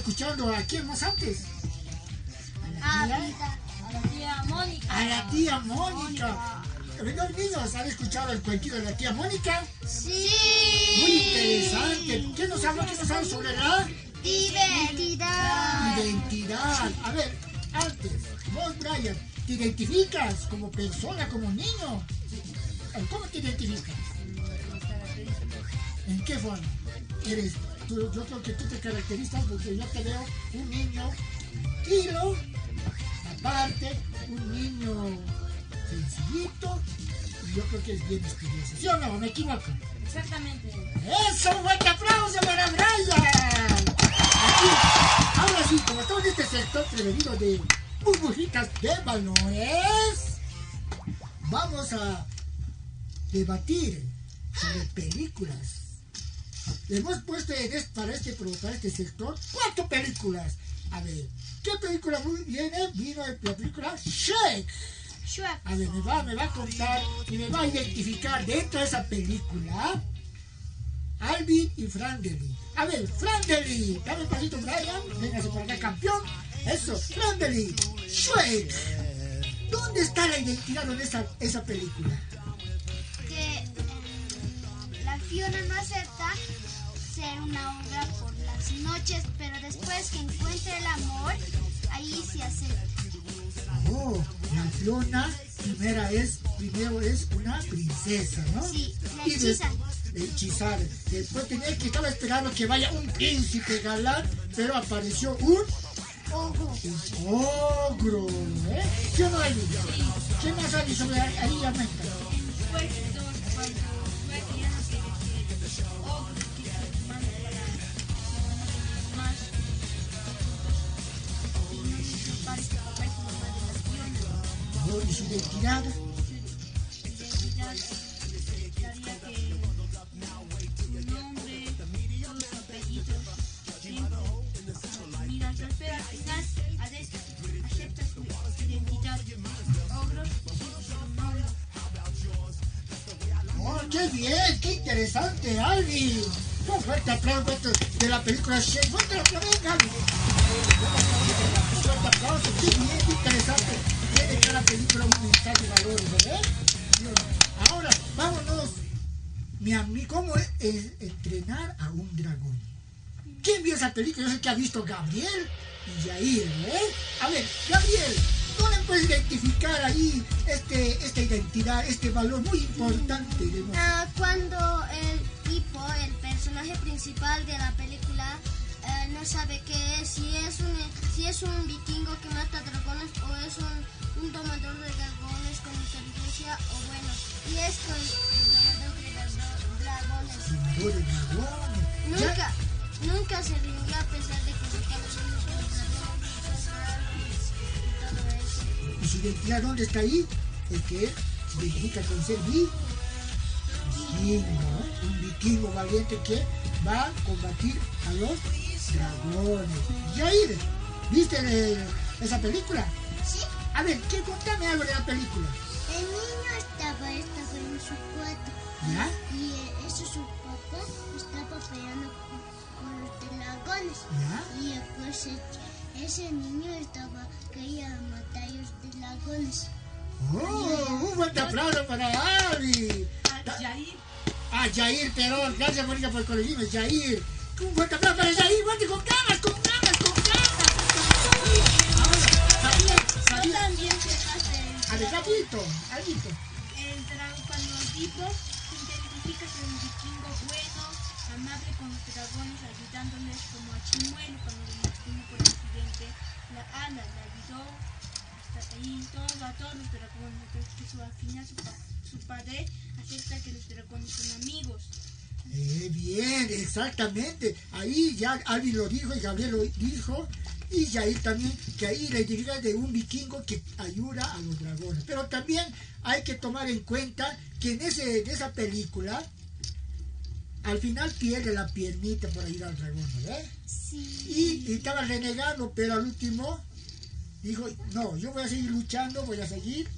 escuchando a quién más antes. A A la tía, a la tía Mónica. a la tía Mónica. Los niños han escuchado el cuentito de la tía Mónica. Sí. Muy interesante. ¿Qué nos habla? ¿Qué nos habla sobre la Identidad. identidad? A ver, antes, vos, Brian, ¿te identificas como persona, como niño? ¿Cómo te identificas? ¿En qué forma? Eres, tú- yo creo que tú te caracterizas porque yo te veo un niño tranquilo, aparte, un niño sencillito, y yo creo que es bien estudioso. ¿Sí o no? ¿Me equivoco? Exactamente. ¡Eso! ¡Un fuerte aplauso para Brian! Aquí, ahora sí, como todo este sector prevenido de burbujitas de valores, vamos a debatir sobre películas. Hemos puesto para, este, para este sector cuatro películas. A ver, ¿qué película viene? Vino la película Shrek. Shrek. A ver, me va, me va a contar y me va a identificar dentro de esa película Alvin y Frandely. A ver, Frandely, dame un pasito, Brian. Véngase por acá, campeón. Eso, Frandely, Shrek. ¿Dónde está la identidad de esa, esa película? que eh, la Fiona no ser una obra por las noches, pero después que encuentra el amor, ahí se acepta. Oh, la Fiona primera es, primero es una princesa, ¿no? Sí, la hechizan. hechizar. Después tenía que estaba esperando que vaya un príncipe galán, pero apareció un ogro, ¿eh? ¿Qué no hay? ¿Qué más hay sobre ahí, ahí aumenta? Su nombre. Oh, qué bien, qué interesante, Alvin. Un fuerte aplauso de la película Shake. Fuerte aplauso, venga. Fuerte aplauso, qué bien, qué interesante. Tiene cada película mensaje de valores, ¿verdad? Ahora, vámonos. Mi amigo, ¿cómo es eh, entrenar a un dragón? ¿Quién vio esa película? Yo sé que ha visto Gabriel y Jair, ¿eh? A ver, Gabriel, ¿dónde puedes identificar ahí este, esta identidad, este valor muy importante de? Ah, cuando el tipo, el personaje principal de la película, eh, no sabe qué es, si es un si es un vikingo que mata dragones o es un, un domador de dragones con inteligencia o bueno, y es con el domador de dra- dragones. Nunca, nunca se rindió a pesar de que sus conocimientos de dragones, y todo eso. ¿Y su identidad dónde está ahí? El que se identifica con ser vi- vikingo, un vikingo valiente que va a combatir a los dragones. Jair, ¿viste eh, esa película? A ver, ¿qué, contame algo de la película. El niño estaba, estaba en su cuarto. ¿Ya? Y eh, eso su papá estaba peleando con, con los dragones. ¿Ya? Y después eh, ese niño estaba quería matar a los dragones. ¡Oh! Un fuerte aplauso para Ari. Jair. Ah, Jair, perdón. Gracias, Mónica, por corregirme. Jair. Un fuerte aplauso para Jair. Fuerte con ganas, con ganas, con ganas. Ahora, ¿sabían? También sé hacer A ver, rapidito, algo. el cuando tipo se identifica con un vikingo bueno, amable con los dragones, ayudándoles como a Chimuelo cuando le lastimó por accidente. La Ana le ayudó hasta ahí todo, a todos los dragones. Entonces, que su- al final su, pa- su padre acepta que los dragones son amigos. Eh, bien, exactamente. Ahí ya Alvin lo dijo y Gabriel lo dijo. Y Jair también, que ahí la identidad de un vikingo que ayuda a los dragones. Pero también hay que tomar en cuenta que en, ese, en esa película, al final pierde la piernita por ayudar al dragón, ¿verdad? Sí. Y, y estaba renegando, pero al último dijo, no, yo voy a seguir luchando, voy a seguir.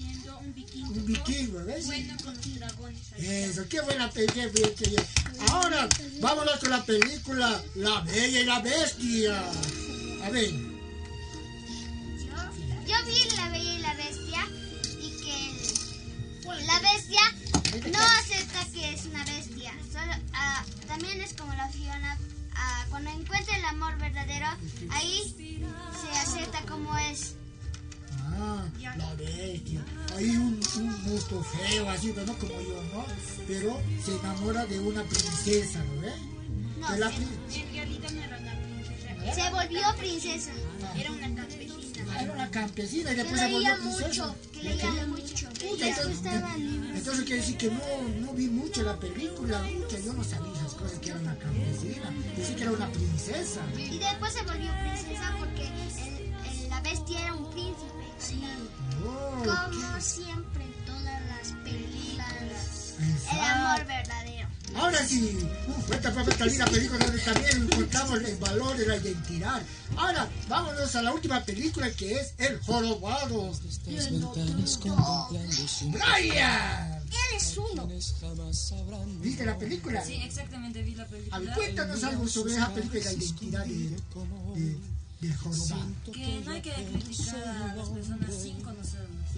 Siendo un vikingo. Un vikingo, ¿ves? Bueno con los dragones. Eso, qué buena película, qué bien, qué bien. Ahora, vámonos con la película La Bella y la Bestia. A ver, Yo, yo vi La Bella y la Bestia y que la bestia no acepta que es una bestia. Solo, ah, también es como la Fiona. ah, cuando encuentra el amor verdadero, ahí se acepta como es. Ah, la bestia. Hay un, un monstruo feo, así, no como yo, ¿no? Pero se enamora de una princesa, ¿no ves? No, la se, pri- En realidad no era una princesa. se volvió princesa. Era una campesina. Era una campesina y después se volvió princesa. mucho, que Le leía quería- mucho. Puta, entonces, quiere decir que no, no vi mucho la película, pucha, yo no sabía esas cosas que era una campesina, pensé que era una princesa. Y después se volvió princesa porque el- el- la bestia era un príncipe. Oh, Como siempre en todas las películas. qué- El amor verdadero. Ahora sí, un fuerte aplauso a esta linda película donde también encontramos el valor de la identidad. Ahora, vámonos a la última película que es El Jorobado. Estas ventanas contemplando su ¡Brian! Él es uno. ¿Viste la película? Sí, exactamente, vi la A ver, película. cuéntanos algo sobre esa película y la identidad de, de- del jorobado. Que no hay que criticar a las personas sin conocerlas.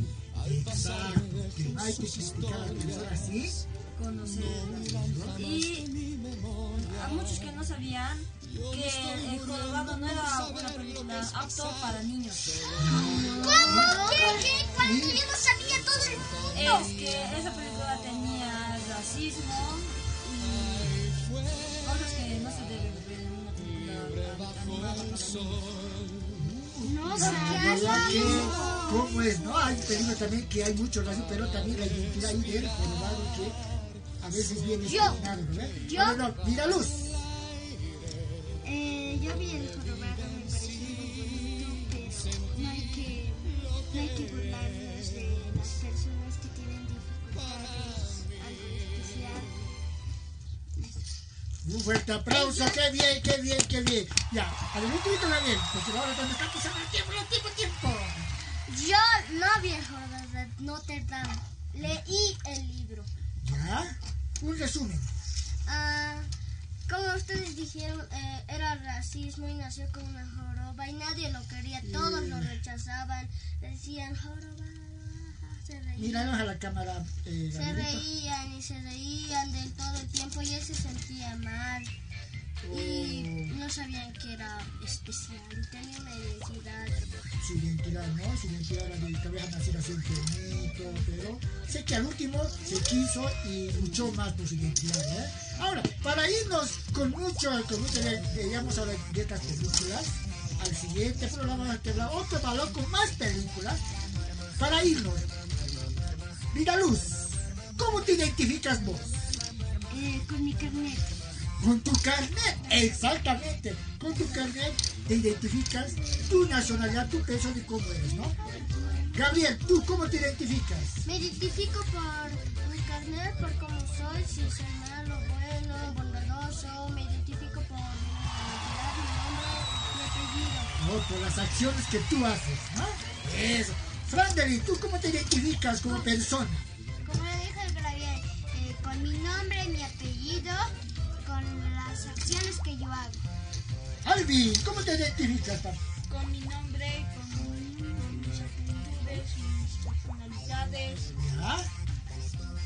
Exacto, que no hay que criticar a las personas así. Conocerlas. Y a muchos que no sabían que El Jorobado no era una película apto para niños. ¿Cómo? ¿Qué? ¿Qué? ¿Cuándo? Yo no sabía todo el mundo. Es que esa película tenía racismo y cosas que no se deben ver en una película animada para niños. No La verdad que, ¿cómo es? No, hay películas también que hay mucho racismo, pero también la identidad ahí del jorobado que a veces viene ¿no ves? Yo. Ahora no, mira luz. Eh, yo vi el jorobado, me pareció muy bonito, pero no hay que, no hay que burlarnos Un fuerte aplauso, qué bien, qué bien, qué bien. Ya, a ver, un poquito bien, porque ahora cuando está pasando el tiempo, el tiempo, el tiempo. Yo no vi el jorobado de Notre Dame, leí el libro. Ya, un resumen. Ah, como ustedes dijeron, eh, era racismo y nació con una joroba y nadie lo quería, todos lo rechazaban, decían jorobado, ah, se reían. Míranos a la cámara. Eh, Se reían y se reían del todo el tiempo y él se sentía mal. Y no sabían que era especial y tenía una identidad. su identidad, ¿no? Su identidad era de tal vez nacer así enfermito, pero sé que al último se quiso y luchó más por su identidad, ¿eh? Ahora, para irnos con mucho, con mucho, digamos ahora de estas películas, al siguiente programa vamos a otro valor con más películas, para irnos. Mira Luz, ¿cómo te identificas vos? Eh, con mi carnet. Con tu carnet, exactamente. Con tu carnet te identificas tu nacionalidad, tu peso de cómo eres, ¿no? Gabriel, ¿tú cómo te identificas? Me identifico por mi carnet, por cómo soy, si soy malo, bueno, bondadoso. Me identifico por mi nacionalidad, mi nombre, mi apellido. No, por las acciones que tú haces, ¿no? Eso. Franderi, ¿tú cómo te identificas como persona? Como le dijo el Gabriel, eh, con mi nombre, mi apellido, con las acciones que yo hago. Alvin, ¿cómo te identificas, papá? Con mi nombre, con, con mis actitudes, mis personalidades. ¿Ya?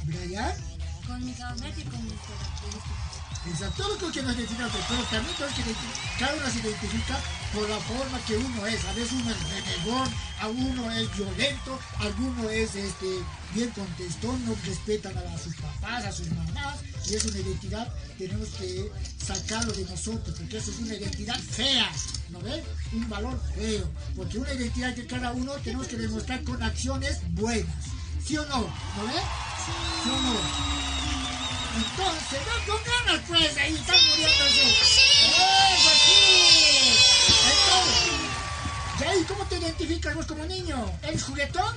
¿Brian? Con mi carnet y con mis características. Exacto, todo lo que nos identificamos, pero también tenemos que cada uno se identifica por la forma que uno es. A veces uno es renegón, a uno es violento, alguno es este, bien contestón, no respetan a, sus papás, a sus mamás, y es una identidad, tenemos que sacarlo de nosotros, porque eso es una identidad fea, ¿no ves? Un valor feo, porque una identidad que cada uno tenemos que demostrar con acciones buenas, ¿sí o no? ¿No ves? ¿Sí o no? Entonces, no con ganas, pues, ahí están muriéndose. ¡Eso sí! Entonces, Jay, ¿cómo te identificas vos como niño? ¿Eres juguetón?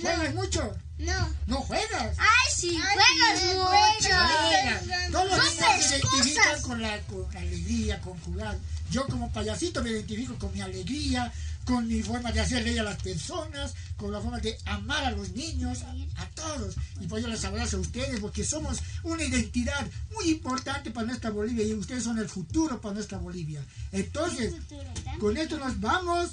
¿Juegas mucho? No. ¿No juegas? ¡Ay, sí! ¡Juegas mucho! Juegas. Todos los niños se identifican con la, con la alegría, con jugar. Yo como payasito me identifico con mi alegría, con mi forma de hacer reír a las personas, con la forma de amar a los niños, a, a todos. Y pues yo les abrazo a ustedes porque somos una identidad muy importante para nuestra Bolivia y ustedes son el futuro para nuestra Bolivia. Entonces, con esto nos vamos.